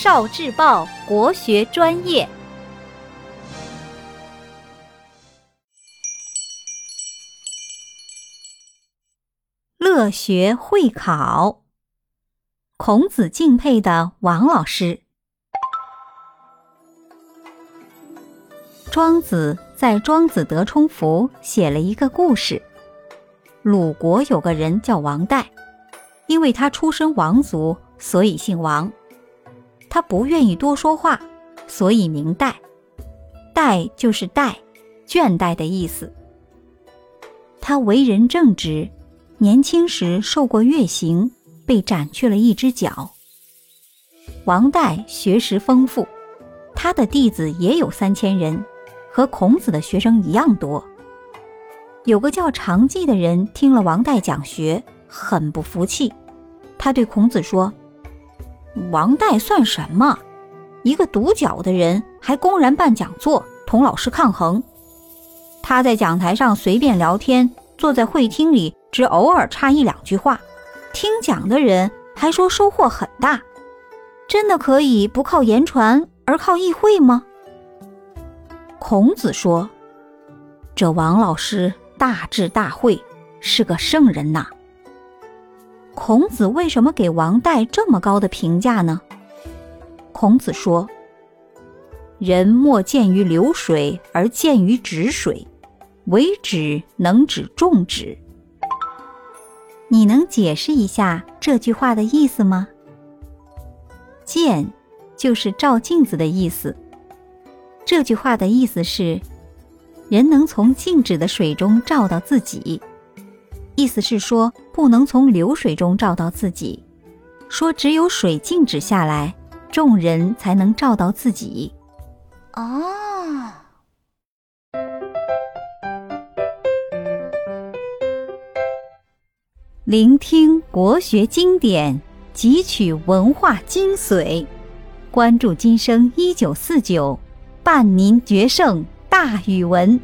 少智报国学专业，乐学会考，孔子敬佩的王老师。庄子在《庄子德充符》写了一个故事：鲁国有个人叫王代，因为他出身王族，所以姓王。他不愿意多说话，所以名代。代就是代，倦怠的意思。他为人正直，年轻时受过月刑，被斩去了一只脚。王代学识丰富，他的弟子也有三千人。和孔子的学生一样多。有个叫长季的人听了王代讲学，很不服气。他对孔子说：“王代算什么？一个独角的人，还公然办讲座，同老师抗衡。他在讲台上随便聊天，坐在会厅里只偶尔插一两句话。听讲的人还说收获很大。真的可以不靠言传，而靠议会吗？”孔子说：“这王老师大智大慧，是个圣人呐。”孔子为什么给王代这么高的评价呢？孔子说：“人莫见于流水，而见于止水，唯止能止众止。”你能解释一下这句话的意思吗？“见”就是照镜子的意思。这句话的意思是，人能从静止的水中照到自己，意思是说不能从流水中照到自己，说只有水静止下来，众人才能照到自己。哦，聆听国学经典，汲取文化精髓，关注今生一九四九。伴您决胜大语文。